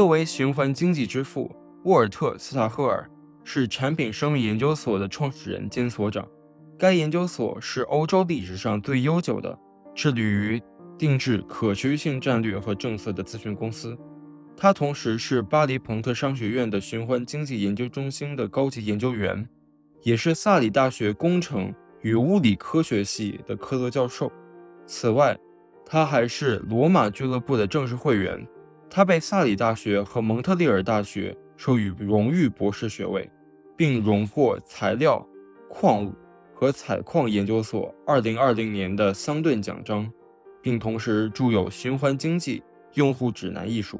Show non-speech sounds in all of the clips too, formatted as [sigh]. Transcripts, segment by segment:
作为循环经济之父，沃尔特·斯塔赫尔是产品生命研究所的创始人兼所长。该研究所是欧洲历史上最悠久的致力于定制可持续性战略和政策的咨询公司。他同时是巴黎彭特商学院的循环经济研究中心的高级研究员，也是萨里大学工程与物理科学系的科特教授。此外，他还是罗马俱乐部的正式会员。他被萨里大学和蒙特利尔大学授予荣誉博士学位，并荣获材料、矿物和采矿研究所2020年的桑顿奖章，并同时着有《循环经济用户指南》一书。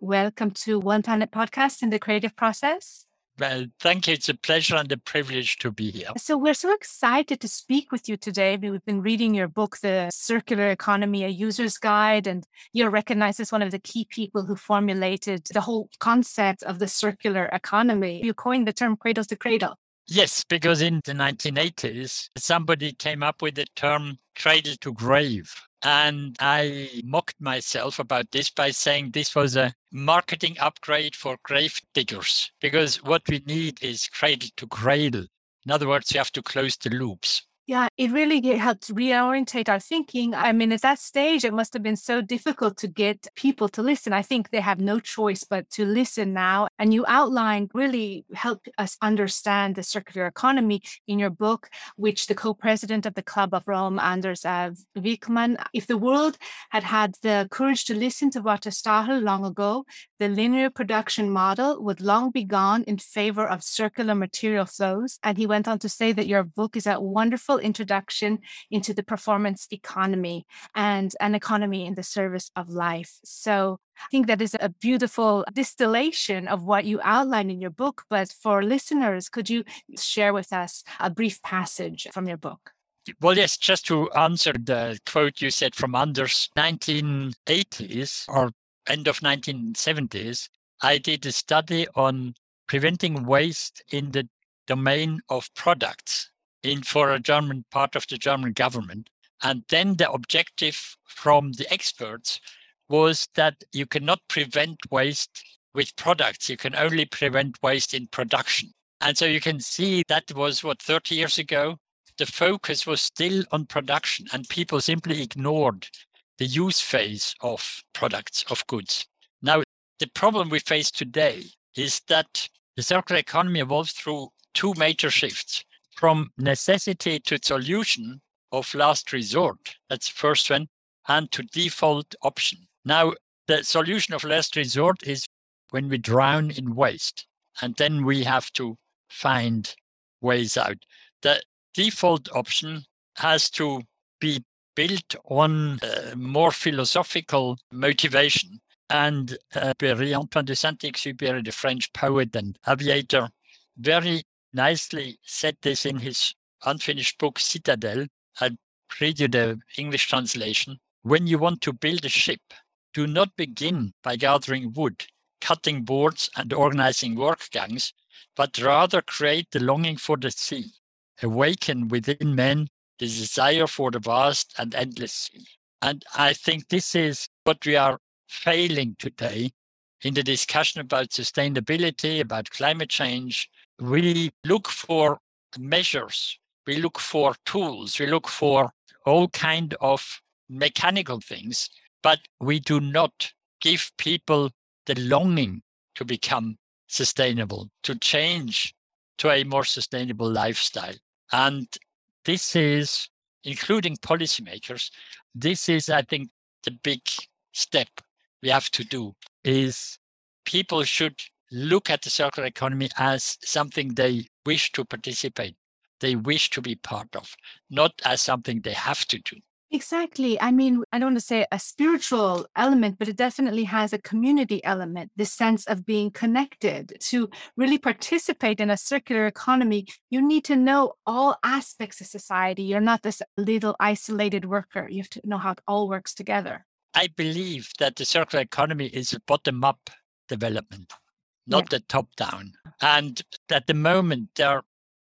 Welcome to One Planet Podcast in the creative process. Well, thank you. It's a pleasure and a privilege to be here. So, we're so excited to speak with you today. We've been reading your book, The Circular Economy, a User's Guide, and you're recognized as one of the key people who formulated the whole concept of the circular economy. You coined the term cradle to cradle. Yes, because in the 1980s, somebody came up with the term cradle to grave. And I mocked myself about this by saying this was a marketing upgrade for grave diggers, because what we need is cradle to cradle. In other words, you have to close the loops. Yeah, it really helped reorientate our thinking. I mean, at that stage, it must have been so difficult to get people to listen. I think they have no choice but to listen now. And you outlined really helped us understand the circular economy in your book, which the co-president of the Club of Rome, Anders uh, Wijkman, if the world had had the courage to listen to Walter long ago, the linear production model would long be gone in favor of circular material flows. And he went on to say that your book is a wonderful introduction into the performance economy and an economy in the service of life. So I think that is a beautiful distillation of what you outline in your book. But for listeners, could you share with us a brief passage from your book? Well, yes, just to answer the quote you said from Anders, 1980s or end of 1970s, I did a study on preventing waste in the domain of products in for a German part of the German government. And then the objective from the experts was that you cannot prevent waste with products. You can only prevent waste in production. And so you can see that was what 30 years ago, the focus was still on production and people simply ignored the use phase of products, of goods. Now, the problem we face today is that the circular economy evolves through two major shifts from necessity to solution of last resort. That's the first one, and to default option. Now, the solution of last resort is when we drown in waste, and then we have to find ways out. The default option has to be built on a more philosophical motivation. And uh, Antoine de Saint-Exupéry, the French poet and aviator, very nicely said this in his unfinished book, Citadel. I'll read you the English translation. When you want to build a ship, do not begin by gathering wood, cutting boards, and organizing work gangs, but rather create the longing for the sea. Awaken within men the desire for the vast and endless sea. And I think this is what we are failing today in the discussion about sustainability, about climate change, we look for measures, we look for tools, we look mm. for all kind of mechanical things, but we do not give people the longing to become sustainable, to change to a more sustainable lifestyle. And this is, including policymakers, this is, I think, the big step we have to do is people should look at the circular economy as something they wish to participate, they wish to be part of, not as something they have to do. Exactly. I mean, I don't want to say a spiritual element, but it definitely has a community element, this sense of being connected. To really participate in a circular economy, you need to know all aspects of society. You're not this little isolated worker. You have to know how it all works together. I believe that the circular economy is a bottom up development not yeah. the top down. And at the moment, there are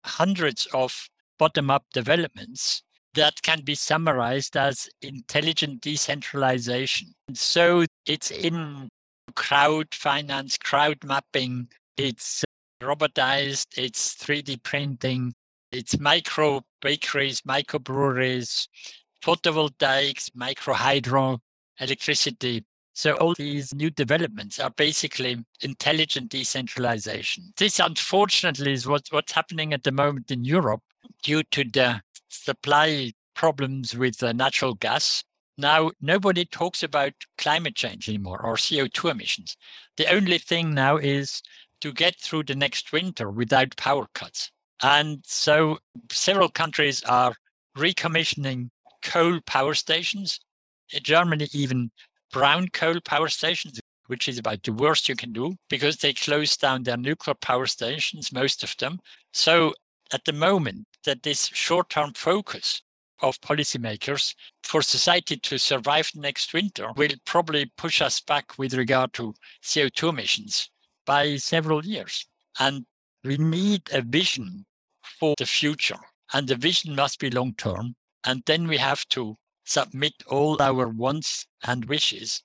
hundreds of bottom up developments that can be summarized as intelligent decentralization. So it's in crowd finance, crowd mapping, it's robotized, it's 3D printing, it's micro bakeries, micro breweries, photovoltaics, micro hydro, electricity. So all these new developments are basically intelligent decentralization. This, unfortunately, is what, what's happening at the moment in Europe due to the supply problems with natural gas. Now, nobody talks about climate change anymore or CO2 emissions. The only thing now is to get through the next winter without power cuts. And so several countries are recommissioning coal power stations. Germany, even brown coal power stations, which is about the worst you can do because they close down their nuclear power stations, most of them. So at the moment, that this short term focus of policymakers for society to survive next winter will probably push us back with regard to CO2 emissions by several years. And we need a vision for the future. And the vision must be long term. And then we have to submit all our wants and wishes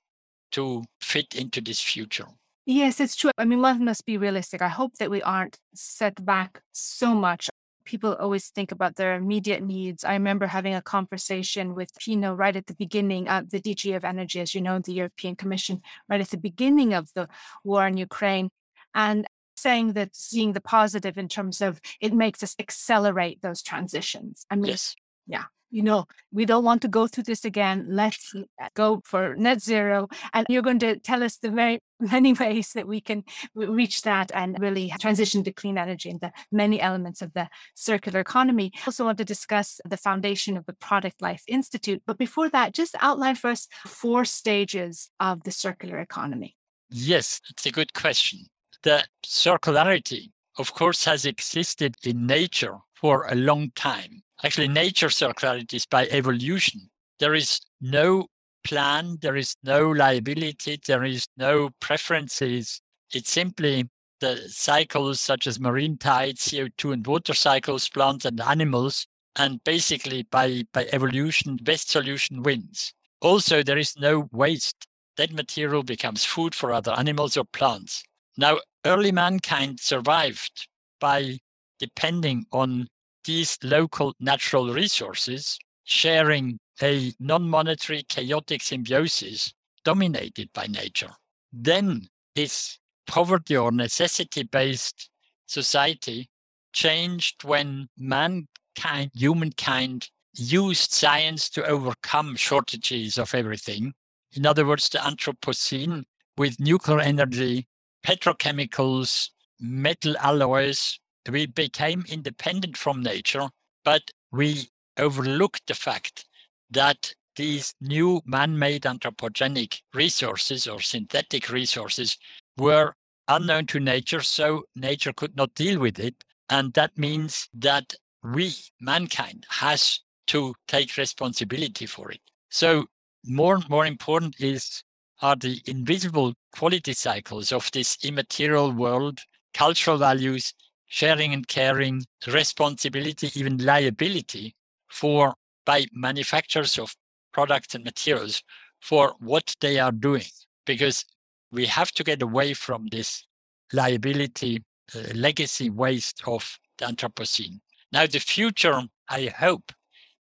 to fit into this future. Yes, it's true. I mean, one must be realistic. I hope that we aren't set back so much. People always think about their immediate needs. I remember having a conversation with Pino right at the beginning of the DG of Energy, as you know, the European Commission, right at the beginning of the war in Ukraine. And saying that seeing the positive in terms of it makes us accelerate those transitions. I mean, Yes. yeah, you know, we don't want to go through this again. Let's uh, go for net zero. And you're going to tell us the very [laughs] many ways that we can reach that and really transition to clean energy and the many elements of the circular economy. Also want to discuss the foundation of the Product Life Institute. But before that, just outline for us four stages of the circular economy. Yes, it's a good question. The circularity, of course, has existed in nature for a long time. Actually, nature circularity is by evolution. There is no plan, there is no liability, there is no preferences. It's simply the cycles such as marine tides, CO2 and water cycles, plants and animals. And basically, by, by evolution, the best solution wins. Also, there is no waste. That material becomes food for other animals or plants. Now, early mankind survived by depending on these local natural resources, sharing a non monetary chaotic symbiosis dominated by nature. Then this poverty or necessity based society changed when mankind, humankind, used science to overcome shortages of everything. In other words, the Anthropocene with nuclear energy, petrochemicals, metal alloys, we became independent from nature, but we overlooked the fact that these new man made anthropogenic resources or synthetic resources were unknown to nature, so nature could not deal with it. And that means that we, mankind, has to take responsibility for it. So more and more important is are the invisible quality cycles of this immaterial world, cultural values, sharing and caring, responsibility, even liability for by manufacturers of products and materials for what they are doing. Because we have to get away from this liability, uh, legacy waste of the Anthropocene. Now, the future, I hope,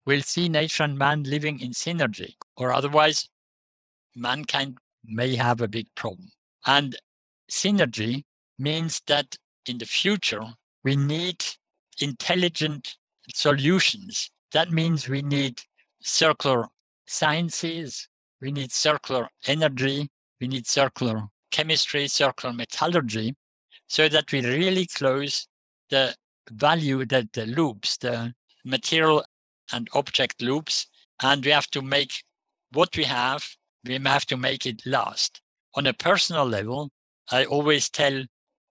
will see nature and man living in synergy, or otherwise, mankind may have a big problem. And synergy means that in the future, we need intelligent solutions. That means we need circular sciences, we need circular energy, we need circular chemistry, circular metallurgy, so that we really close the value that the loops, the material and object loops, and we have to make what we have, we have to make it last. On a personal level, I always tell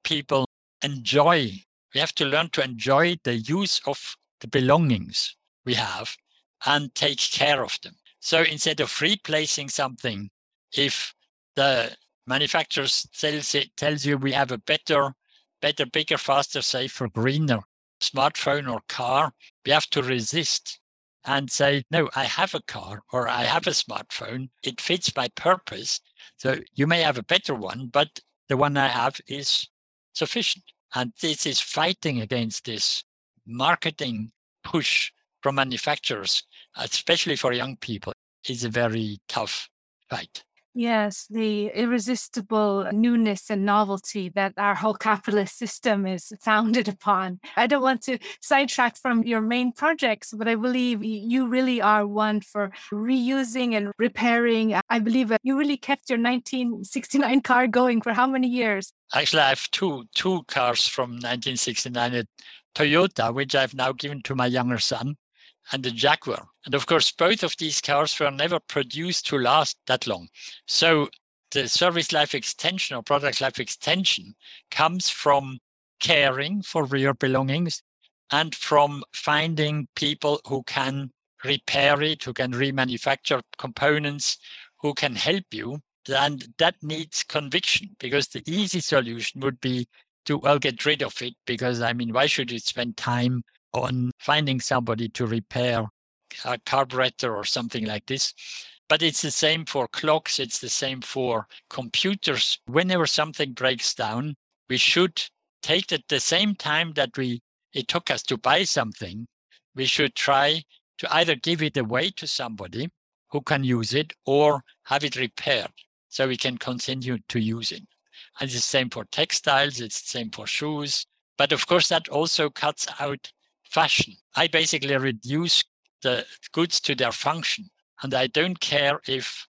people enjoy. We have to learn to enjoy the use of the belongings we have and take care of them. So instead of replacing something, if the manufacturer tells, it, tells you we have a better, better, bigger, faster, safer, greener smartphone or car, we have to resist and say, no, I have a car or I have a smartphone. It fits my purpose. So you may have a better one, but the one I have is sufficient. And this is fighting against this marketing push from manufacturers, especially for young people, is a very tough fight. Yes, the irresistible newness and novelty that our whole capitalist system is founded upon. I don't want to sidetrack from your main projects, but I believe you really are one for reusing and repairing. I believe uh, you really kept your 1969 car going for how many years? Actually, I have two two cars from 1969 at Toyota, which I've now given to my younger son and the Jaguar. And of course, both of these cars were never produced to last that long. So the service life extension or product life extension comes from caring for your belongings and from finding people who can repair it, who can remanufacture components, who can help you. And that needs conviction because the easy solution would be to well get rid of it because I mean, why should you spend time on finding somebody to repair a carburetor or something like this. But it's the same for clocks, it's the same for computers. Whenever something breaks down, we should take it the same time that we it took us to buy something, we should try to either give it away to somebody who can use it or have it repaired so we can continue to use it. And it's the same for textiles, it's the same for shoes. But of course, that also cuts out fashion. I basically reduce the goods to their function. And I don't care if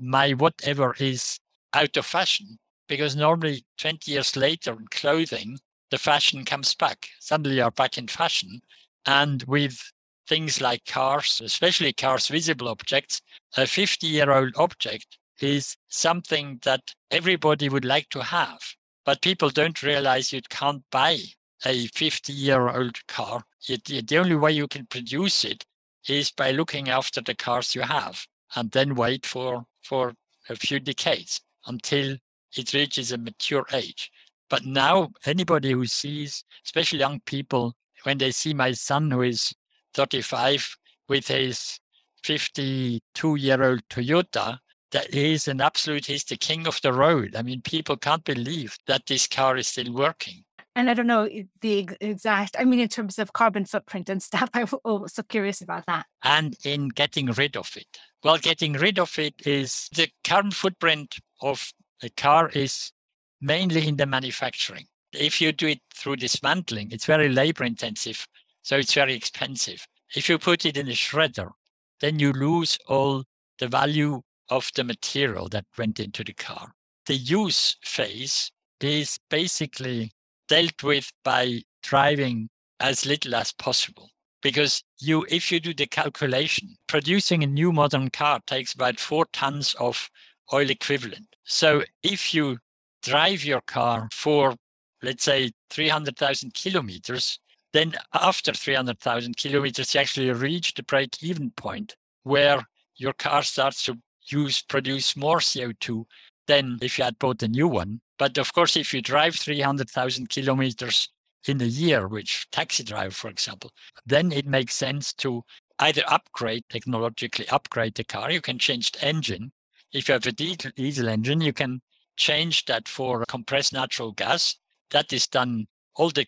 my whatever is out of fashion, because normally 20 years later in clothing, the fashion comes back. Suddenly you're back in fashion. And with things like cars, especially cars visible objects, a 50 year old object is something that everybody would like to have. But people don't realize you can't buy a 50 year old car. the only way you can produce it is by looking after the cars you have and then wait for, for a few decades until it reaches a mature age. But now, anybody who sees, especially young people, when they see my son who is 35 with his 52 year old Toyota, that is an absolute, he's the king of the road. I mean, people can't believe that this car is still working and I don't know the exact, I mean, in terms of carbon footprint and [laughs] stuff, I'm also oh, curious about that. And in getting rid of it. Well, getting rid of it is the carbon footprint of a car is mainly in the manufacturing. If you do it through dismantling, it's very labor intensive. So it's very expensive. If you put it in a shredder, then you lose all the value of the material that went into the car. The use phase is basically dealt with by driving as little as possible. Because you, if you do the calculation, producing a new modern car takes about four tons of oil equivalent. So if you drive your car for, let's say, 300,000 kilometers, then after 300,000 kilometers, you actually reach the break even point where your car starts to use, produce more CO2 than if you had bought a new one. But of course, if you drive 300,000 kilometers in a year, which taxi driver, for example, then it makes sense to either upgrade, technologically upgrade the car. You can change the engine. If you have a diesel engine, you can change that for compressed natural gas. That is done. All the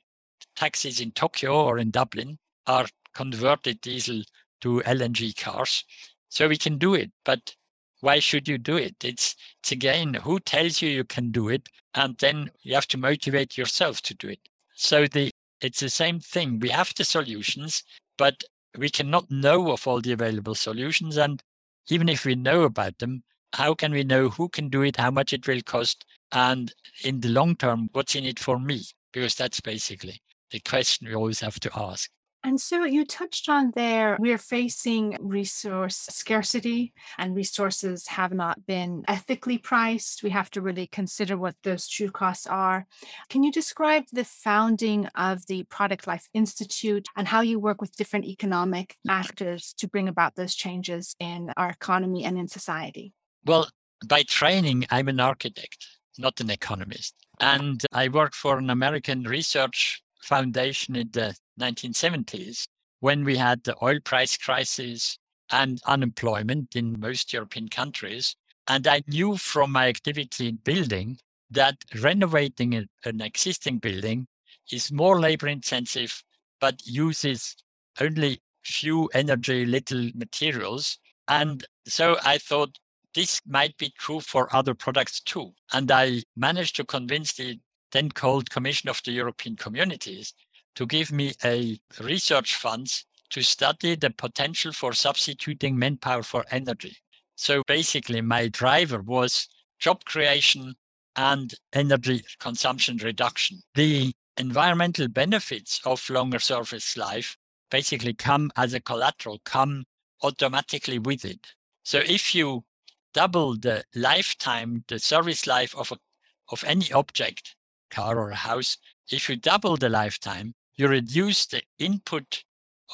taxis in Tokyo or in Dublin are converted diesel to LNG cars. So we can do it. But why should you do it? It's, it's again, who tells you you can do it? And then you have to motivate yourself to do it. So the, it's the same thing. We have the solutions, but we cannot know of all the available solutions. And even if we know about them, how can we know who can do it, how much it will cost, and in the long term, what's in it for me? Because that's basically the question we always have to ask. And so you touched on there, we're facing resource scarcity and resources have not been ethically priced. We have to really consider what those true costs are. Can you describe the founding of the Product Life Institute and how you work with different economic actors to bring about those changes in our economy and in society? Well, by training, I'm an architect, not an economist. And I work for an American research foundation in the 1970s. when we had the oil price crisis and unemployment in most European countries. And I knew from my activity in building that renovating an existing building is more labor intensive, but uses only few energy, little materials. And so I thought this might be true for other products too. And I managed to convince the then called Commission of the European Communities to give me a research funds to study the potential for substituting manpower for energy. So basically, my driver was job creation and energy consumption reduction. The environmental benefits of longer service life basically come as a collateral, come automatically with it. So if you double the lifetime, the service life of a, of any object, car or house, if you double the lifetime, you reduce the input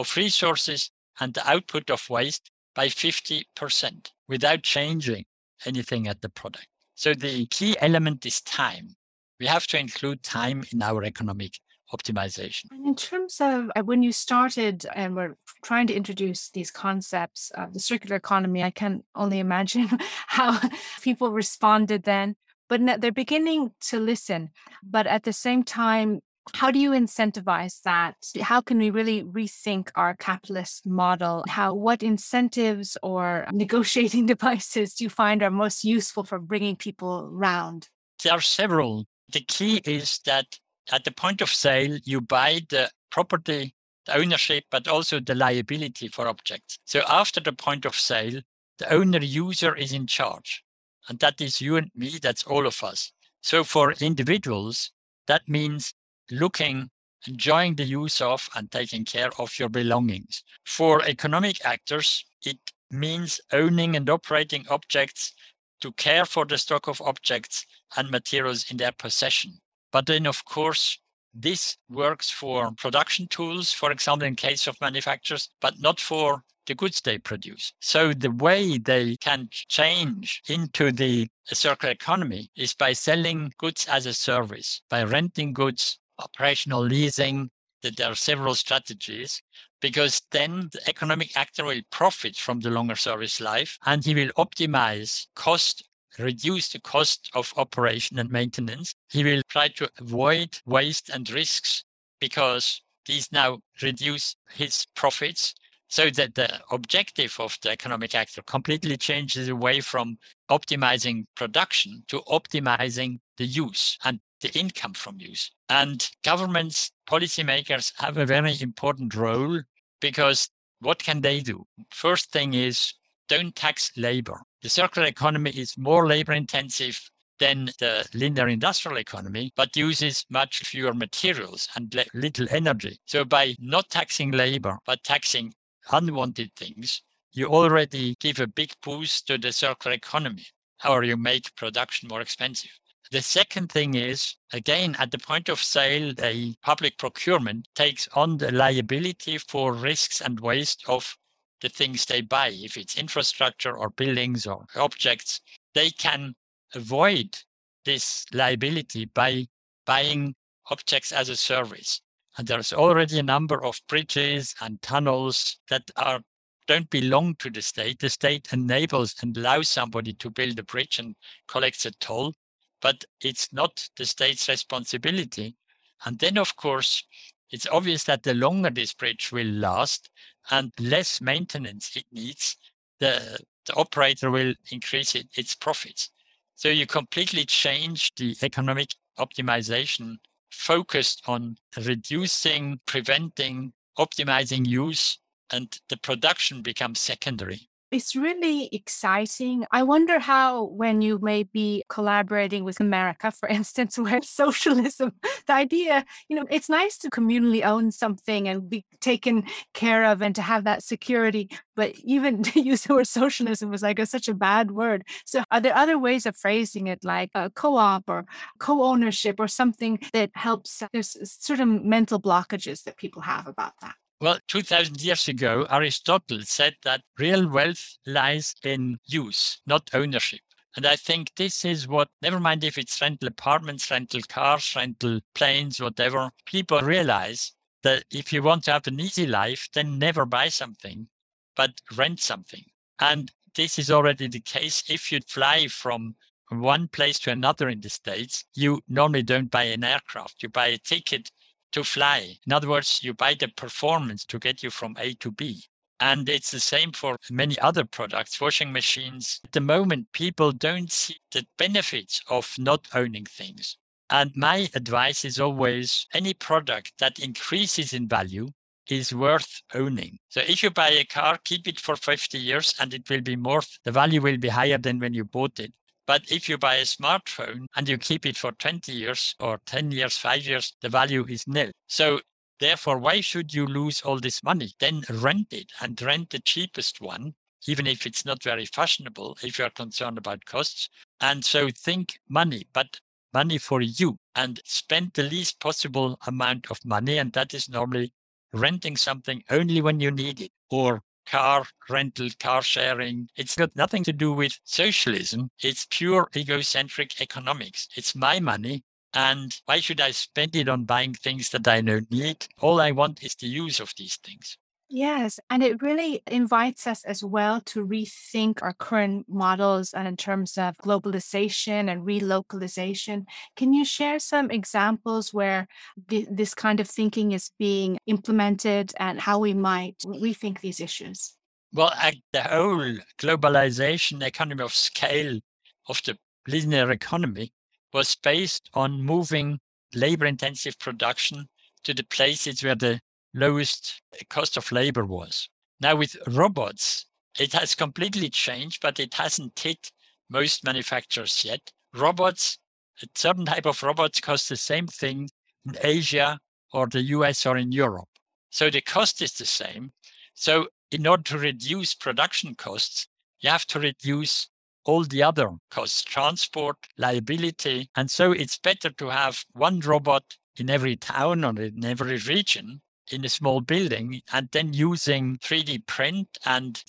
of resources and the output of waste by 50% without changing anything at the product. So the key element is time. We have to include time in our economic optimization. And in terms of uh, when you started and were trying to introduce these concepts of the circular economy, I can only imagine [laughs] how people responded then. But they're beginning to listen. But at the same time, how do you incentivize that? How can we really rethink our capitalist model? How what incentives or [laughs] negotiating devices do you find are most useful for bringing people round? There are several. The key is that at the point of sale, you buy the property, the ownership, but also the liability for objects. So after the point of sale, the owner user is in charge. And that is you and me, that's all of us. So for individuals, that means looking, enjoying the use of, and taking care of your belongings. For economic actors, it means owning and operating objects to care for the stock of objects and materials in their possession. But then, of course, this works for production tools, for example, in case of manufacturers, but not for the goods they produce. So the way they can change into the circular economy is by selling goods as a service, by renting goods operational leasing, that there are several strategies because then the economic actor will profit from the longer service life and he will optimize cost reduce the cost of operation and maintenance. He will try to avoid waste and risks because these now reduce his profits so that the objective of the economic actor completely changes away from optimizing production to optimizing the use and the income from use. And governments, policymakers have a very important role because what can they do? First thing is don't tax labor. The circular economy is more labor intensive than the linear industrial economy, but uses much fewer materials and little energy. So by not taxing labor, but taxing unwanted things, you already give a big boost to the circular economy, or you make production more expensive. The second thing is, again, at the point of sale, a public procurement takes on the liability for risks and waste of the things they buy. If it's infrastructure or buildings or objects, they can avoid this liability by buying objects as a service. And there's already a number of bridges and tunnels that are don't belong to the state. The state enables and allows somebody to build a bridge and collects a toll but it's not the state's responsibility. And then, of course, it's obvious that the longer this bridge will last and less maintenance it needs, the, the operator will increase it, its profits. So you completely change the economic optimization focused on reducing, preventing, optimizing use, and the production becomes secondary it's really exciting. I wonder how, when you may be collaborating with America, for [laughs] instance, where socialism, the idea, you know, it's nice to communally own something and be taken care of and to have that security. But even [laughs] to use the word socialism was like a, such a bad word. So, are there other ways of phrasing it, like uh, a co op or co ownership or something that helps? Uh, there's uh, certain mental blockages that people have about that. Well, 2000 years ago, Aristotle said that real wealth lies in use, not ownership. And I think this is what, never mind if it's rental apartments, rental cars, rental planes, whatever, people realize that if you want to have an easy life, then never buy something, but rent something. And this is already the case. If you fly from one place to another in the States, you normally don't buy an aircraft. You buy a ticket to fly. In other words, you buy the performance to get you from A to B. And it's the same for many other products, washing machines. At the moment, people don't see the benefits of not owning things. And my advice is always any product that increases in value is worth owning. So if you buy a car, keep it for 50 years and it will be more, the value will be higher than when you bought it. But if you buy a smartphone and you keep it for 20 years or 10 years, five years, the value is nil. So therefore, why should you lose all this money? Then rent it and rent the cheapest one, even if it's not very fashionable, if you're concerned about costs. And so think money, but money for you and spend the least possible amount of money. And that is normally renting something only when you need it or car rental, car sharing. It's got nothing to do with socialism. It's pure egocentric economics. It's my money. And why should I spend it on buying things that I don't need? All I want is the use of these things. Yes, and it really invites us as well to rethink our current models and in terms of globalization and relocalization. Can you share some examples where th- this kind of thinking is being implemented and how we might rethink these issues? Well, the whole globalization economy of scale of the linear economy was based on moving labor intensive production to the places where the lowest cost of labor was. Now, with robots, it has completely changed, but it hasn't hit most manufacturers yet. Robots, a certain type of robots cost the same thing in Asia or the US or in Europe. So the cost is the same. So, in order to reduce production costs, you have to reduce all the other costs, transport, liability. And so it's better to have one robot in every town or in every region in a small building and then using 3D print and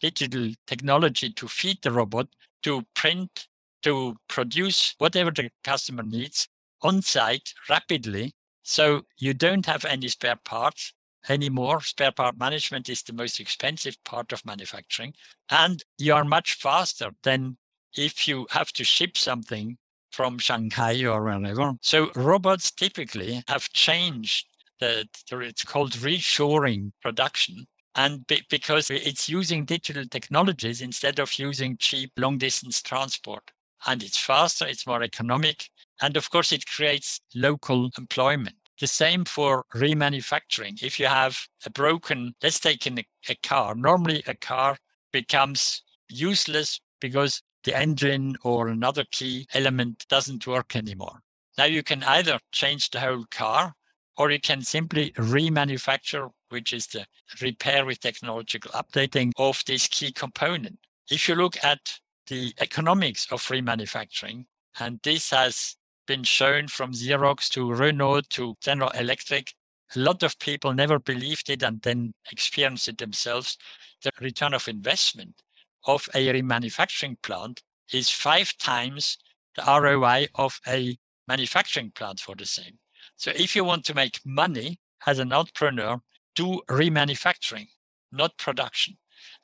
digital technology to feed the robot to print, to produce whatever the customer needs on site rapidly. So you don't have any spare parts anymore. Spare part management is the most expensive part of manufacturing. And you are much faster than if you have to ship something from Shanghai or wherever. So robots typically have changed the, it's called reshoring production. And be, because it's using digital technologies instead of using cheap long distance transport. And it's faster, it's more economic. And of course, it creates local employment. The same for remanufacturing. If you have a broken, let's take in a, a car, normally a car becomes useless because the engine or another key element doesn't work anymore. Now you can either change the whole car or you can simply remanufacture, which is the repair with technological updating of this key component. If you look at the economics of remanufacturing, and this has been shown from Xerox to Renault to General Electric, a lot of people never believed it and then experienced it themselves. The return of investment of a remanufacturing plant is five times the ROI of a manufacturing plant for the same. So if you want to make money as an entrepreneur, do remanufacturing, not production.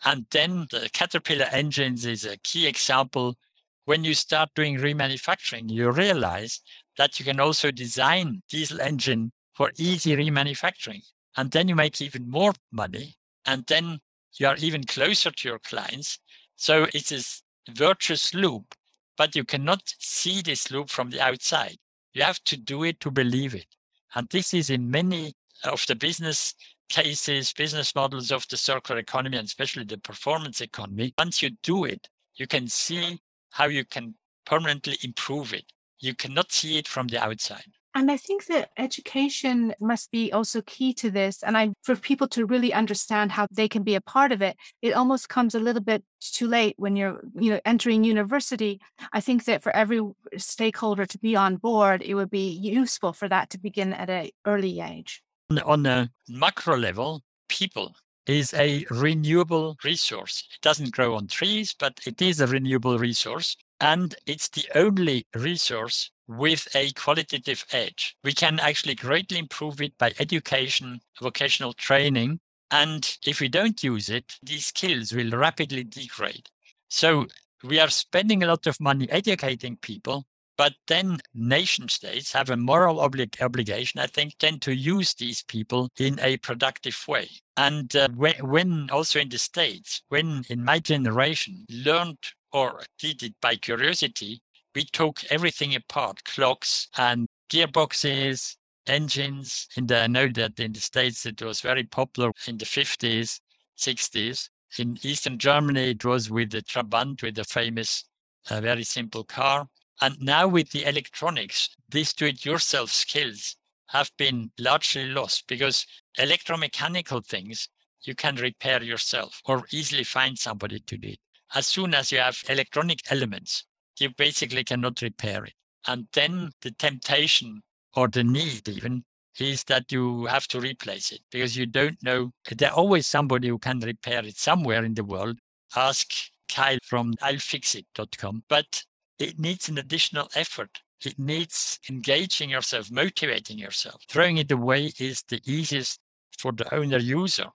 And then the Caterpillar engines is a key example. When you start doing remanufacturing, you realize that you can also design diesel engine for easy remanufacturing. And then you make even more money. And then you are even closer to your clients. So it's a virtuous loop, but you cannot see this loop from the outside. You have to do it to believe it. And this is in many of the business cases, business models of the circular economy, and especially the performance economy. Once you do it, you can see how you can permanently improve it. You cannot see it from the outside. And I think that education must be also key to this. And I, for people to really understand how they can be a part of it, it almost comes a little bit too late when you're, you know, entering university. I think that for every stakeholder to be on board, it would be useful for that to begin at an early age. On a macro level, people is a renewable resource. It doesn't grow on trees, but it is a renewable resource. And it's the only resource with a qualitative edge. We can actually greatly improve it by education, vocational training. And if we don't use it, these skills will rapidly degrade. So we are spending a lot of money educating people, but then nation states have a moral obli- obligation, I think, then to use these people in a productive way. And uh, when, when also in the States, when in my generation learned or did it by curiosity, we took everything apart clocks and gearboxes, engines. And I know that in the States it was very popular in the 50s, 60s. In Eastern Germany, it was with the Trabant, with the famous, uh, very simple car. And now with the electronics, these do it yourself skills have been largely lost because electromechanical things you can repair yourself or easily find somebody to do it. As soon as you have electronic elements, you basically cannot repair it. And then hmm. the temptation or the need even is that you have to replace it because you don't know. There's always somebody who can repair it somewhere in the world. Ask Kyle from iFixit.com. But it needs an additional effort. It needs engaging yourself, motivating yourself. Throwing it away is the easiest for the owner user,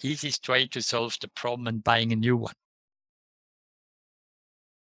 the easiest way to solve the problem and buying a new one.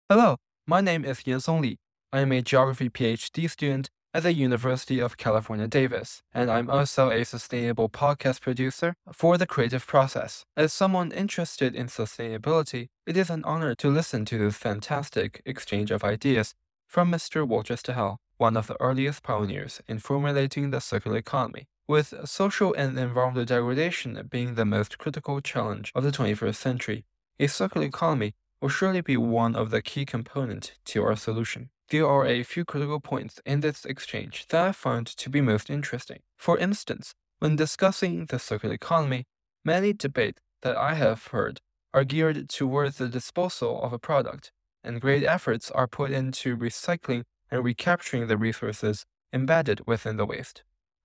Hello, my name is Yansong Li. I am a geography PhD student at the University of California, Davis, and I'm also a sustainable podcast producer for the creative process. As someone interested in sustainability, it is an honor to listen to this fantastic exchange of ideas from Mr. Walter Stahel, one of the earliest pioneers in formulating the circular economy. With social and environmental degradation being the most critical challenge of the 21st century, a circular economy will surely be one of the key components to our solution. There are a few critical points in this exchange that I found to be most interesting. For instance, when discussing the circular economy, many debates that I have heard are geared towards the disposal of a product, and great efforts are put into recycling and recapturing the resources embedded within the waste.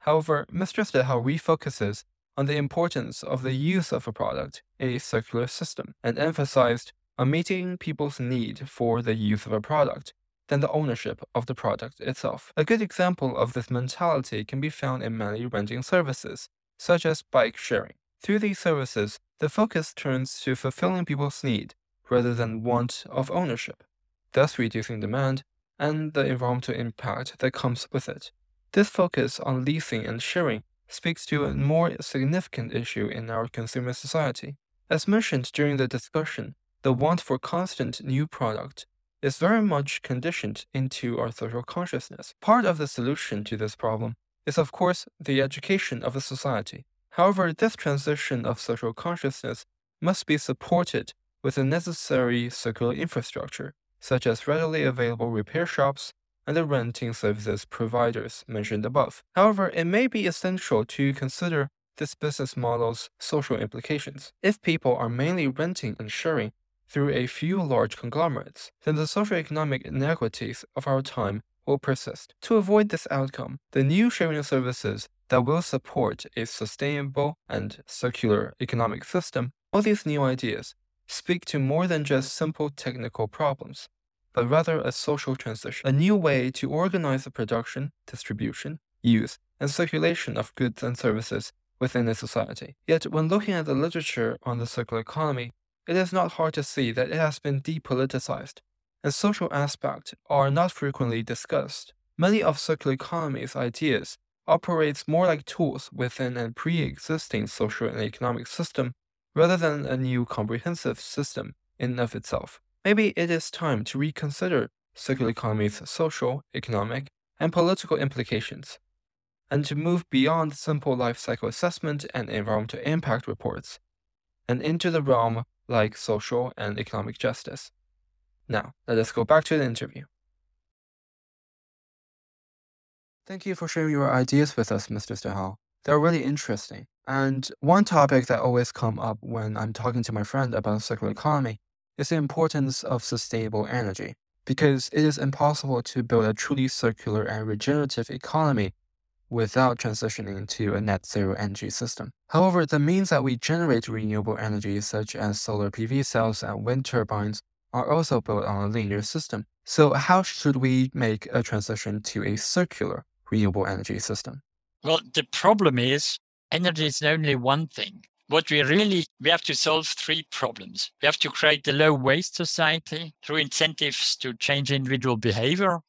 However, Mr. Stahel refocuses on the importance of the use of a product in a circular system and emphasized meeting people's need for the use of a product than the ownership of the product itself. A good example of this mentality can be found in many renting services, such as bike sharing. Through these services, the focus turns to fulfilling people's need rather than want of ownership, thus reducing demand and the environmental impact that comes with it. This focus on leasing and sharing speaks to a more significant issue in our consumer society. As mentioned during the discussion, the want for constant new product is very much conditioned into our social consciousness. Part of the solution to this problem is, of course, the education of the society. However, this transition of social consciousness must be supported with the necessary circular infrastructure, such as readily available repair shops and the renting services providers mentioned above. However, it may be essential to consider this business model's social implications. If people are mainly renting and sharing through a few large conglomerates, then the socioeconomic inequities of our time will persist. To avoid this outcome, the new sharing of services that will support a sustainable and circular economic system, all these new ideas speak to more than just simple technical problems, but rather a social transition, a new way to organize the production, distribution, use, and circulation of goods and services within a society. Yet, when looking at the literature on the circular economy, it is not hard to see that it has been depoliticized, and social aspects are not frequently discussed. Many of circular economy's ideas operates more like tools within a pre-existing social and economic system rather than a new comprehensive system in of itself. Maybe it is time to reconsider circular economy's social, economic, and political implications, and to move beyond simple life cycle assessment and environmental impact reports, and into the realm like social and economic justice. Now, let us go back to the interview. Thank you for sharing your ideas with us, Mr. Stahel. They're really interesting. And one topic that always come up when I'm talking to my friend about circular economy is the importance of sustainable energy, because it is impossible to build a truly circular and regenerative economy without transitioning to a net zero energy system. However, the means that we generate renewable energy, such as solar PV cells and wind turbines, are also built on a linear system. So, how should we make a transition to a circular renewable energy system? Well, the problem is energy is only one thing. What we really we have to solve three problems. We have to create a low waste society through incentives to change individual behavior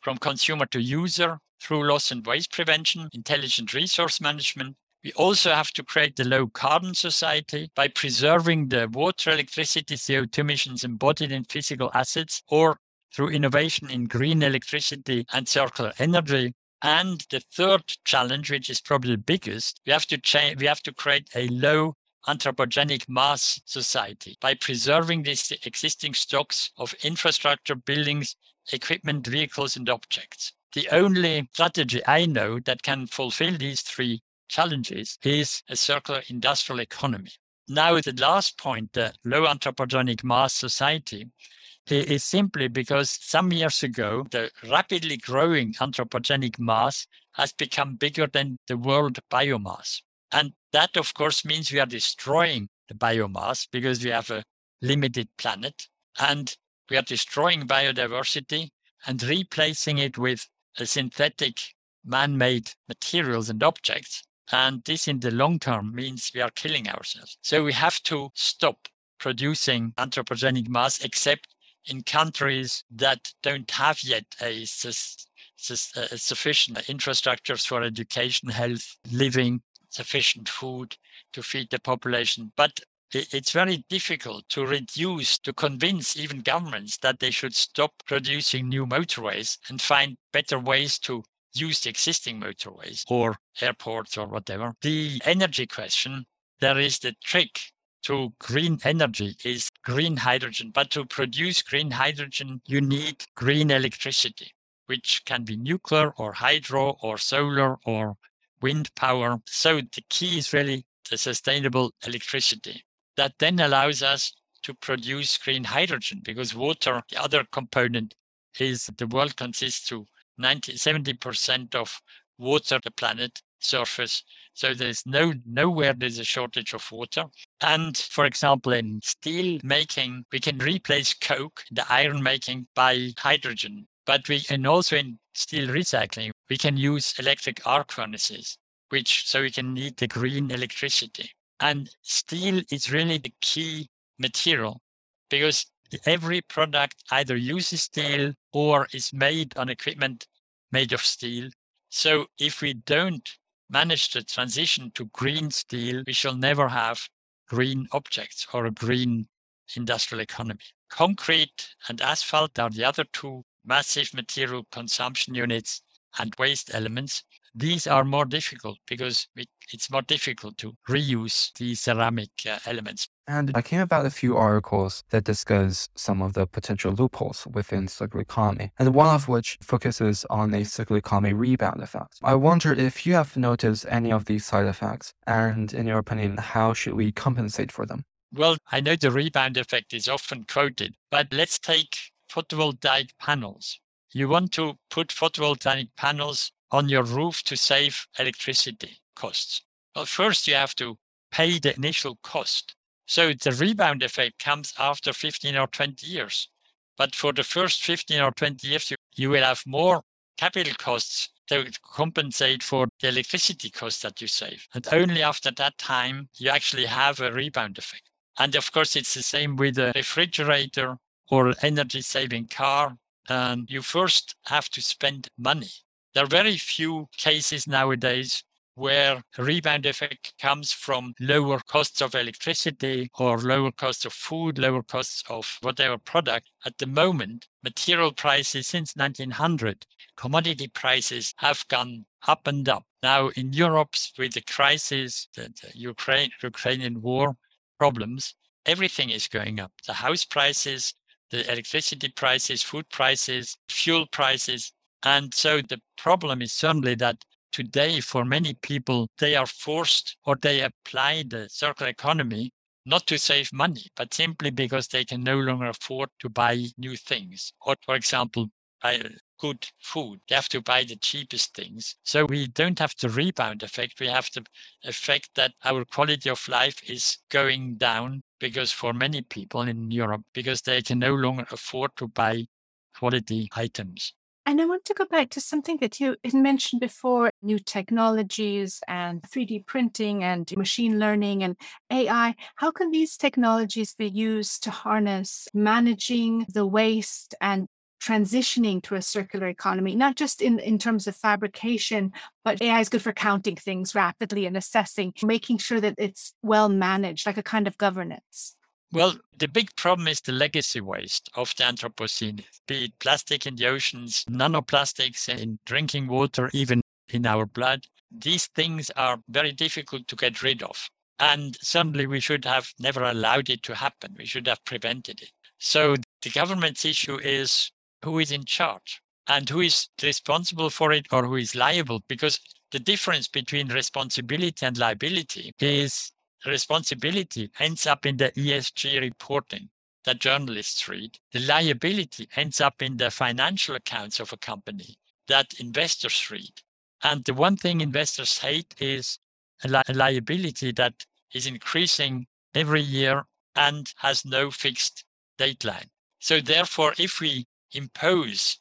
from consumer to user through loss and waste prevention, intelligent resource management. We also have to create a low carbon society by preserving the water, electricity, CO2 emissions embodied in physical assets or through innovation in green electricity and circular energy. And the third challenge, which is probably the biggest, we have to change, we have to create a low anthropogenic mass society by preserving these existing stocks of infrastructure, buildings, equipment, vehicles, and objects. The only strategy I know that can fulfill these three challenges is a circular industrial economy. Now, the last point, the low anthropogenic mass society, is simply because some years ago, the rapidly growing anthropogenic mass has become bigger than the world biomass. And that, of course, means we are destroying the biomass because we have a limited planet and we are destroying biodiversity and replacing it with synthetic man made materials and objects. And this, in the long term, means we are killing ourselves. So we have to stop producing anthropogenic mass, except in countries that don't have yet a, a uh, sufficient infrastructures for education, health, living, sufficient food to feed the population. But it's very difficult to reduce, to convince even governments that they should stop producing new motorways and find better ways to use the existing motorways or airports or whatever. The energy question, there is the trick to green energy is green hydrogen. But to produce green hydrogen, you need green electricity, which can be nuclear or hydro or solar or wind power. So the key is really the sustainable electricity that then allows us to produce green hydrogen because water, the other component is the world consists to 90, 70% of water, the planet surface. So there's no nowhere there's a shortage of water. And for example, in steel making, we can replace coke, the iron making, by hydrogen. But we and also in steel recycling, we can use electric arc furnaces, which so we can need the green electricity. And steel is really the key material because every product either uses steel or is made on equipment made of steel. So if we don't manage the transition to green steel, we shall never have green objects or a green industrial economy. Concrete and asphalt are the other two massive material consumption units and waste elements. These are more difficult because it's more difficult to reuse these ceramic uh, elements. And I came about a few articles that discuss some of the potential loopholes within circular economy, and one of which focuses on a circular economy rebound effect. I wonder if you have noticed any of these side effects, and in your opinion, how should we compensate for them? Well, I know the rebound effect is often quoted, but let's take photovoltaic panels. You want to put photovoltaic panels on your roof to save electricity costs. Well, first you have to pay the initial cost. So the rebound effect comes after 15 or 20 years. But for the first 15 or 20 years, you, you will have more capital costs to compensate for the electricity costs that you save. And only after that time, you actually have a rebound effect. And of course, it's the same with a refrigerator or energy saving car. And you first have to spend money there are very few cases nowadays where rebound effect comes from lower costs of electricity or lower costs of food, lower costs of whatever product. At the moment, material prices since 1900, commodity prices have gone up and up. Now in Europe, with the crisis, the, the Ukraine, Ukrainian war problems, everything is going up. The house prices, the electricity prices, food prices, fuel prices, and so the problem is certainly that today, for many people, they are forced or they apply the circular economy not to save money, but simply because they can no longer afford to buy new things. Or, for example, buy good food. They have to buy the cheapest things. So we don't have the rebound effect. We have the effect that our quality of life is going down because for many people in Europe, because they can no longer afford to buy quality items. And I want to go back to something that you had mentioned before new technologies and 3D printing and machine learning and AI. How can these technologies be used to harness managing the waste and transitioning to a circular economy, not just in, in terms of fabrication, but AI is good for counting things rapidly and assessing, making sure that it's well managed, like a kind of governance? Well, the big problem is the legacy waste of the Anthropocene, be it plastic in the oceans, nanoplastics in drinking water, even in our blood. These things are very difficult to get rid of. And certainly we should have never allowed it to happen. We should have prevented it. So the government's issue is who is in charge and who is responsible for it or who is liable because the difference between responsibility and liability is responsibility ends up in the ESG reporting that journalists read. The liability ends up in the financial accounts of a company that investors read. And the one thing investors hate is a, li- a liability that is increasing every year and has no fixed dateline. So therefore, if we impose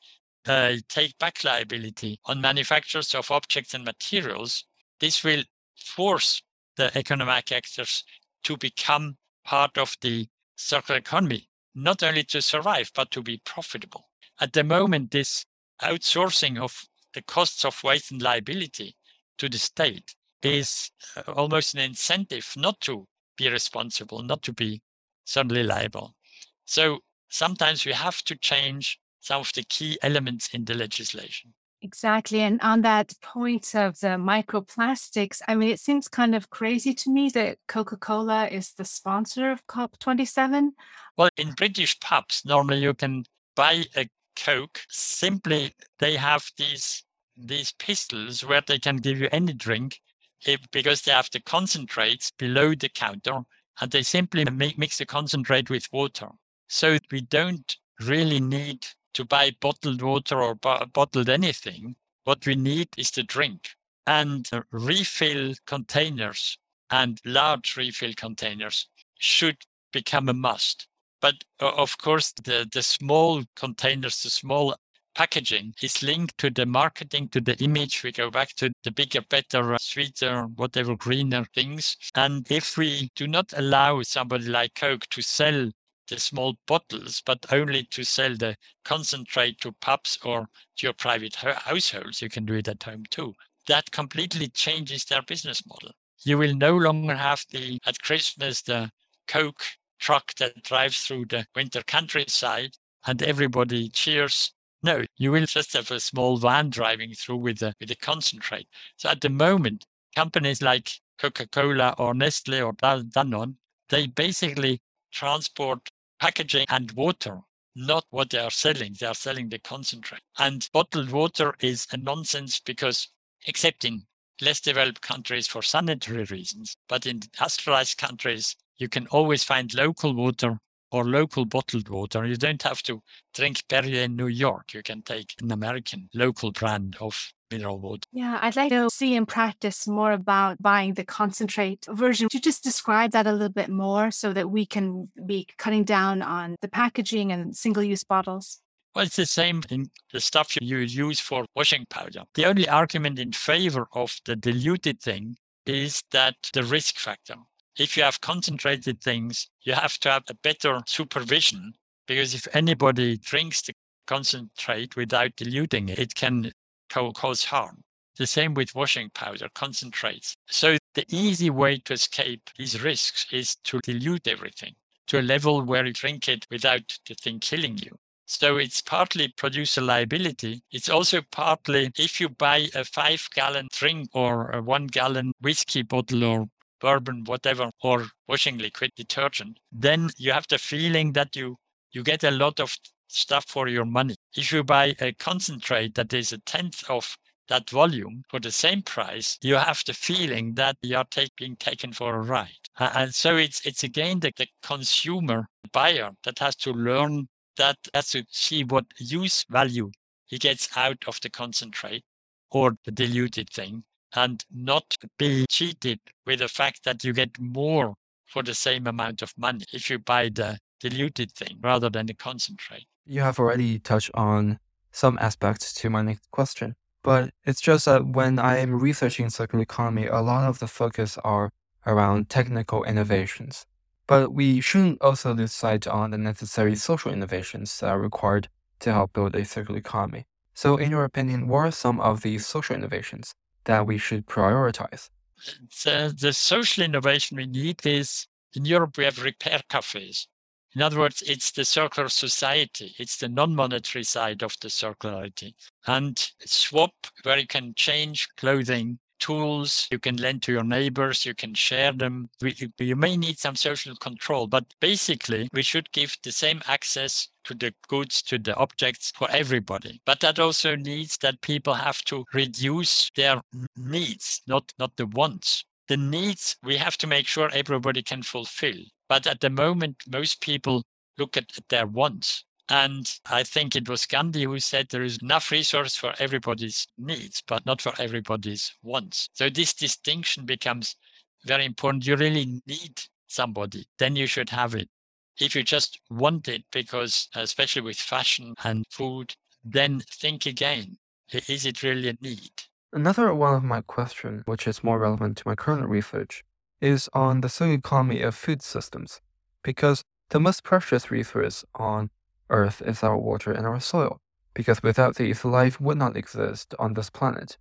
a take back liability on manufacturers of objects and materials, this will force the economic actors to become part of the circular economy, not only to survive, but to be profitable. At the moment, this outsourcing of the costs of waste and liability to the state is uh, almost an incentive not to be responsible, not to be certainly liable. So sometimes we have to change some of the key elements in the legislation. Exactly. And on that point of the microplastics, I mean, it seems kind of crazy to me that Coca Cola is the sponsor of COP27. Well, in British pubs, normally you can buy a Coke. Simply, they have these these pistols where they can give you any drink if, because they have the concentrates below the counter and they simply make, mix the concentrate with water. So we don't really need to buy bottled water or bottled anything. What we need is the drink and refill containers and large refill containers should become a must. But of course, the, the small containers, the small packaging is linked to the marketing, to the image. We go back to the bigger, better, sweeter, whatever, greener things. And if we do not allow somebody like Coke to sell the small bottles, but only to sell the concentrate to pubs or to your private households. You can do it at home too. That completely changes their business model. You will no longer have the, at Christmas, the Coke truck that drives through the winter countryside and everybody cheers. No, you will just have a small van driving through with the, with the concentrate. So at the moment, companies like Coca-Cola or Nestle or Danone, they basically transport packaging and water, not what they are selling. They are selling the concentrate. And bottled water is a nonsense because, except in less developed countries for sanitary reasons, but in industrialized countries, you can always find local water or local bottled water. You don't have to drink Perrier in New York. You can take an American local brand of mineral water. Yeah, I'd like to see in practice more about buying the concentrate version. Could you just describe that a little bit more so that we can be cutting down on the packaging and single use bottles? Well, it's the same in the stuff you use for washing powder. The only argument in favor of the diluted thing is that the risk factor. If you have concentrated things, you have to have a better supervision because if anybody drinks the concentrate without diluting it, it can cause harm. The same with washing powder, concentrates. So the easy way to escape these risks is to dilute everything to a level where you drink it without the thing killing you. So it's partly producer liability. It's also partly if you buy a five gallon drink or a one gallon whiskey bottle or bourbon, whatever, or washing liquid detergent, then you have the feeling that you you get a lot of stuff for your money. If you buy a concentrate that is a tenth of that volume for the same price, you have the feeling that you are take, being taken for a ride. And so it's it's again the, the consumer the buyer that has to learn that has to see what use value he gets out of the concentrate or the diluted thing and not be cheated with the fact that you get more for the same amount of money if you buy the diluted thing rather than the concentrate. You have already touched on some aspects to my next question, but it's just that when I am researching circular economy, a lot of the focus are around technical innovations. But we shouldn't also lose sight on the necessary social innovations that are required to help build a circular economy. So, in your opinion, what are some of these social innovations that we should prioritize? The, the social innovation we need is in Europe, we have repair cafes. In other words, it's the circular society. It's the non-monetary side of the circularity. And swap, where you can change clothing, tools you can lend to your neighbors, you can share them. You may need some social control, but basically, we should give the same access to the goods, to the objects for everybody. But that also needs that people have to reduce their needs, not, not the wants. The needs we have to make sure everybody can fulfill. But at the moment, most people look at their wants. And I think it was Gandhi who said there is enough resource for everybody's needs, but not for everybody's wants. So this distinction becomes very important. You really need somebody, then you should have it. If you just want it, because especially with fashion and food, then think again. Is it really a need? Another one of my questions, which is more relevant to my current research, is on the circular economy of food systems, because the most precious resource on Earth is our water and our soil, because without these, life would not exist on this planet.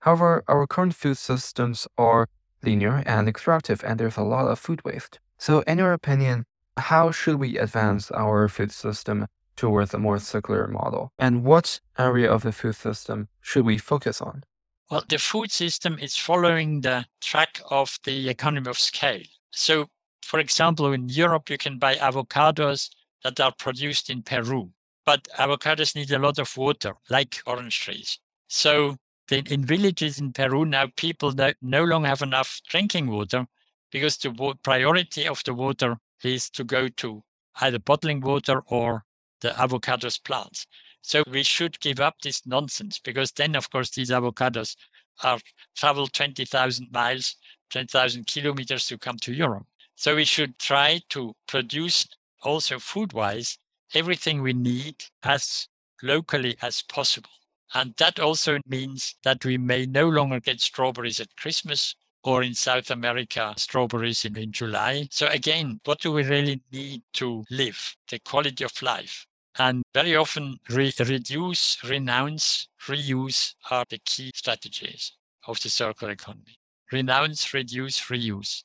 However, our current food systems are linear and extractive, and there's a lot of food waste. So, in your opinion, how should we advance our food system towards a more circular model? And what area of the food system should we focus on? Well, the food system is following the track of the economy of scale. So, for example, in Europe, you can buy avocados that are produced in Peru, but avocados need a lot of water, like orange trees. So, in villages in Peru now, people no longer have enough drinking water because the priority of the water is to go to either bottling water or the avocados plants. So we should give up this nonsense because then, of course, these avocados are travel 20,000 miles, 20,000 kilometers to come to Europe. So we should try to produce also food wise everything we need as locally as possible. And that also means that we may no longer get strawberries at Christmas or in South America, strawberries in, in July. So again, what do we really need to live? The quality of life. And very often, re- reduce, renounce, reuse are the key strategies of the circular economy. Renounce, reduce, reuse.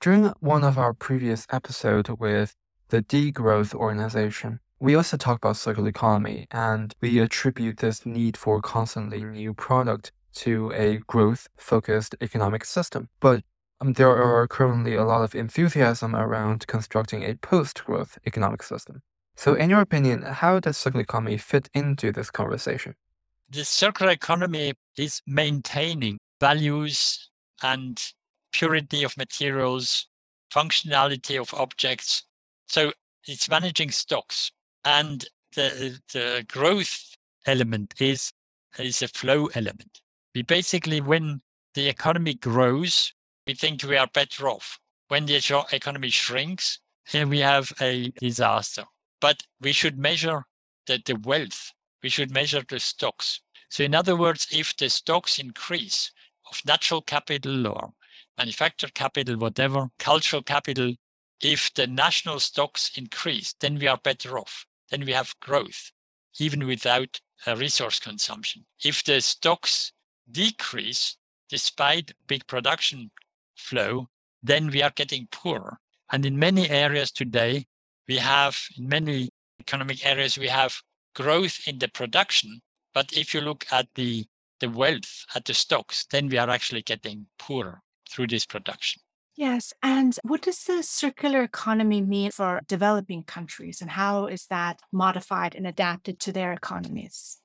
During one of our previous episodes with the Degrowth Organization, we also talk about circular economy and we attribute this need for constantly new product to a growth focused economic system. But um, there are currently a lot of enthusiasm around constructing a post growth economic system. So, in your opinion, how does circular economy fit into this conversation? The circular economy is maintaining values and purity of materials, functionality of objects. So it's managing stocks. And the, the growth element is, is a flow element. We basically, when the economy grows, we think we are better off. When the economy shrinks, then we have a disaster. But we should measure the, the wealth. We should measure the stocks. So in other words, if the stocks increase of natural capital or manufactured capital, whatever, cultural capital, if the national stocks increase, then we are better off. Then we have growth, even without a resource consumption. If the stocks decrease, despite big production flow, then we are getting poorer. And in many areas today, we have in many economic areas we have growth in the production but if you look at the the wealth at the stocks then we are actually getting poorer through this production yes and what does the circular economy mean for developing countries and how is that modified and adapted to their economies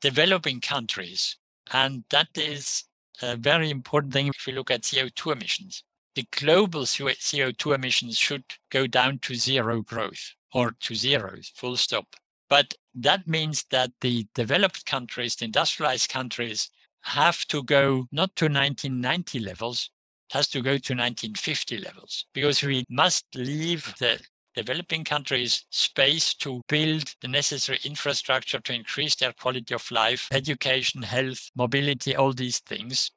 developing countries and that is a very important thing if you look at co2 emissions the global CO2 emissions should go down to zero growth or to zero, full stop. But that means that the developed countries, the industrialized countries, have to go not to 1990 levels, has to go to 1950 levels because we must leave the developing countries space to build the necessary infrastructure to increase their quality of life, education, health, mobility, all these things.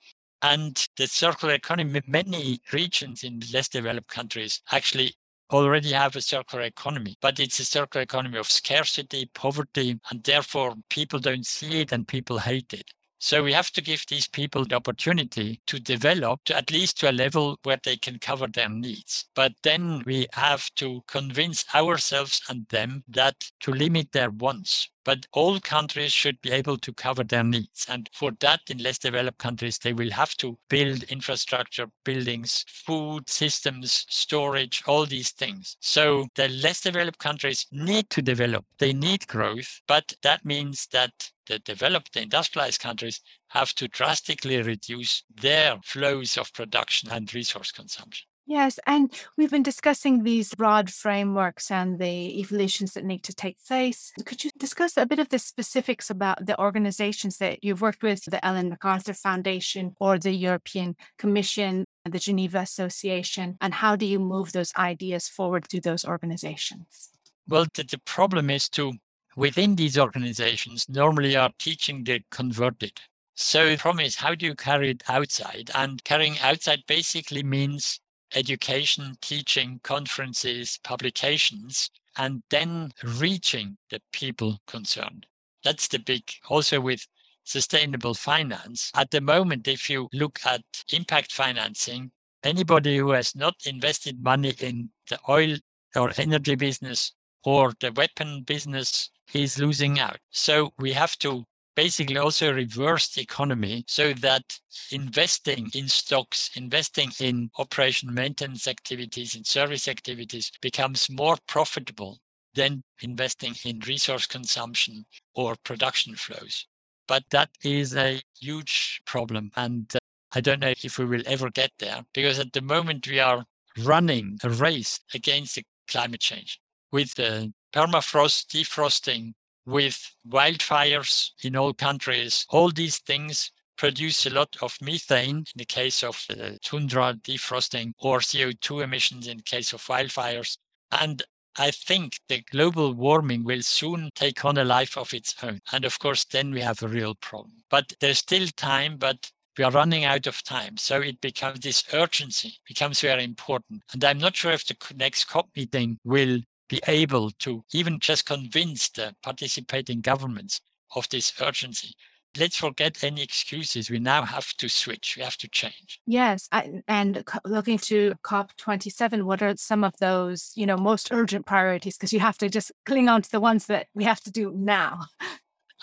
And the circular economy, many regions in less developed countries actually already have a circular economy, but it's a circular economy of scarcity, poverty, and therefore people don't see it and people hate it. So we have to give these people the opportunity to develop to at least to a level where they can cover their needs. But then we have to convince ourselves and them that to limit their wants. But all countries should be able to cover their needs. And for that, in less developed countries, they will have to build infrastructure, buildings, food systems, storage, all these things. So the less developed countries need to develop, they need growth. But that means that the developed, the industrialized countries have to drastically reduce their flows of production and resource consumption. Yes, and we've been discussing these broad frameworks and the evolutions that need to take place. Could you discuss a bit of the specifics about the organizations that you've worked with, the Ellen MacArthur Foundation or the European Commission, the Geneva Association, and how do you move those ideas forward through those organizations? Well, the, the problem is to within these organizations normally are teaching the converted. So the problem is how do you carry it outside? And carrying outside basically means education, teaching, conferences, publications, and then reaching the people concerned. That's the big, also with sustainable finance. At the moment, if you look at impact financing, anybody who has not invested money in the oil or energy business or the weapon business is losing out. So we have to basically also reverse the economy so that investing in stocks, investing in operation maintenance activities and service activities becomes more profitable than investing in resource consumption or production flows. But that is a huge problem. And uh, I don't know if we will ever get there because at the moment we are running a race against the climate change with the permafrost defrosting with wildfires in all countries. All these things produce a lot of methane in the case of the tundra defrosting or CO2 emissions in the case of wildfires. And I think the global warming will soon take on a life of its own. And of course, then we have a real problem. But there's still time, but we are running out of time. So it becomes this urgency becomes very important. And I'm not sure if the next COP meeting will be able to even just convince the participating governments of this urgency. Let's forget any excuses. We now have to switch. We have to change. Yes, I, and looking to COP27, what are some of those, you know, most urgent priorities? Because you have to just cling on to the ones that we have to do now.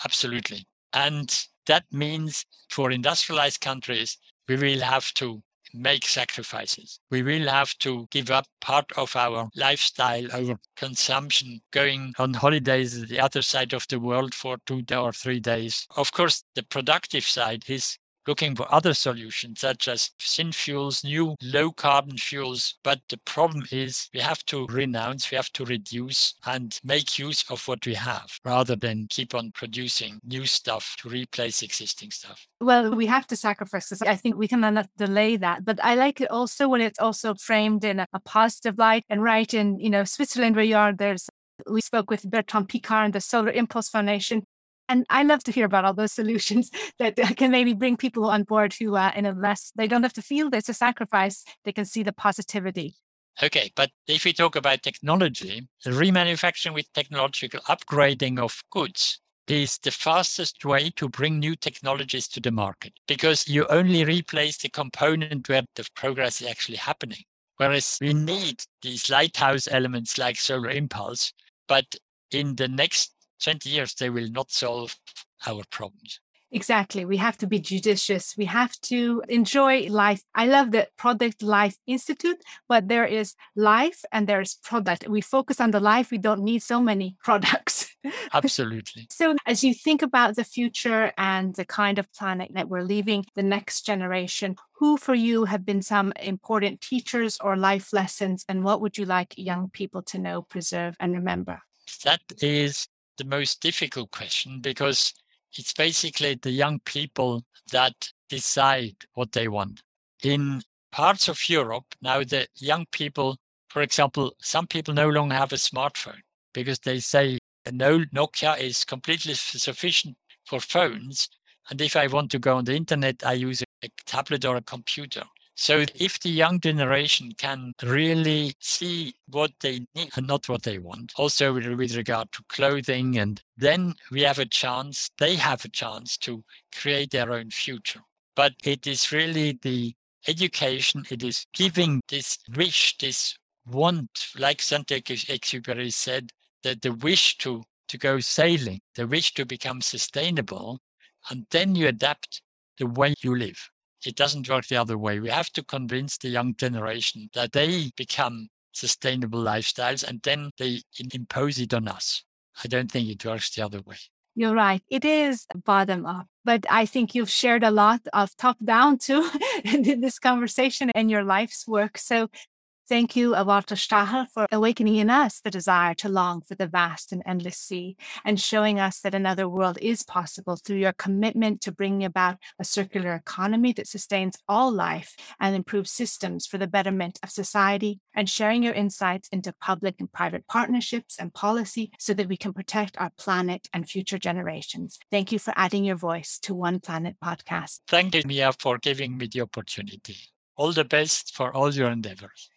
Absolutely, and that means for industrialized countries, we will have to make sacrifices. We will have to give up part of our lifestyle, our consumption, going on holidays at the other side of the world for two or three days. Of course, the productive side is looking for other solutions such as synfuels, new low carbon fuels. But the problem is we have to renounce, we have to reduce and make use of what we have rather than keep on producing new stuff to replace existing stuff. Well, we have to sacrifice this. I think we cannot delay that. But I like it also when it's also framed in a, a positive light and right in, you know, Switzerland where you are, there's we spoke with Bertrand Picard and the Solar Impulse Foundation. And I love to hear about all those solutions [laughs] that can maybe bring people on board who, uh, in a less, they don't have to feel there's a sacrifice. They can see the positivity. Okay, but if we talk about technology, the remanufacturing with technological upgrading of goods is the fastest way to bring new technologies to the market because you only replace the component where the progress is actually happening. Whereas we need these lighthouse elements like solar impulse, but in the next 20 years, they will not solve our problems. Exactly. We have to be judicious. We have to enjoy life. I love the Product Life Institute, but there is life and there is product. We focus on the life. We don't need so many [laughs] products. Absolutely. so, as you think about the future and the kind of planet that we're leaving the next generation, who for you have been some important teachers or life lessons, and what would you like young people to know, preserve, and remember? That is the most difficult question because it's basically the young people that decide what they want. In parts of Europe, now the young people, for example, some people no longer have a smartphone because they say no Nokia is completely sufficient for phones. And if I want to go on the internet, I use a tablet or a computer. So if the young generation can really see what they need and not what they want, also with, regard to clothing, and then we have a chance, they have a chance to create their own future. But it is really the education, it is giving this wish, this want, like Saint-Exupéry said, that the wish to, to go sailing, the wish to become sustainable, and then you adapt the way you live. It doesn't work the other way. We have to convince the young generation that they become sustainable lifestyles and then they impose it on us. I don't think it works the other way. You're right. It is bottom up, but I think you've shared a lot of top down too [laughs] in this conversation and your life's work. So Thank you, Walter Stahel, for awakening in us the desire to long for the vast and endless sea and showing us that another world is possible through your commitment to bringing about a circular economy that sustains all life and improves systems for the betterment of society and sharing your insights into public and private partnerships and policy so that we can protect our planet and future generations. Thank you for adding your voice to One Planet podcast. Thank you, Mia, for giving me the opportunity. All the best for all your endeavors.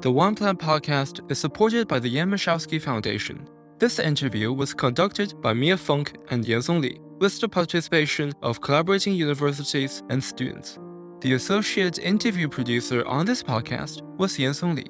The One Planet podcast is supported by the Jan Michalski Foundation. This interview was conducted by Mia Funk and Yansong Li, with the participation of collaborating universities and students. The associate interview producer on this podcast was Yansong Li.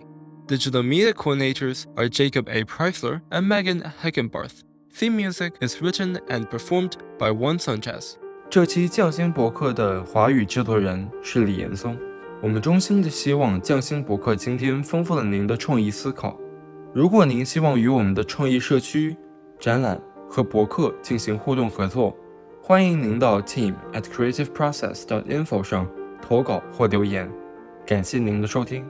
Digital media coordinators are Jacob A. Preisler and Megan Heckenbarth. Theme music is written and performed by One Sun Jazz. 这期匠心博客的华语制作人是李岩松。我们衷心的希望匠心博客今天丰富了您的创意思考。如果您希望与我们的创意社区、展览和博客进行互动合作，欢迎您到 team at creativeprocess.info 上投稿或留言。感谢您的收听。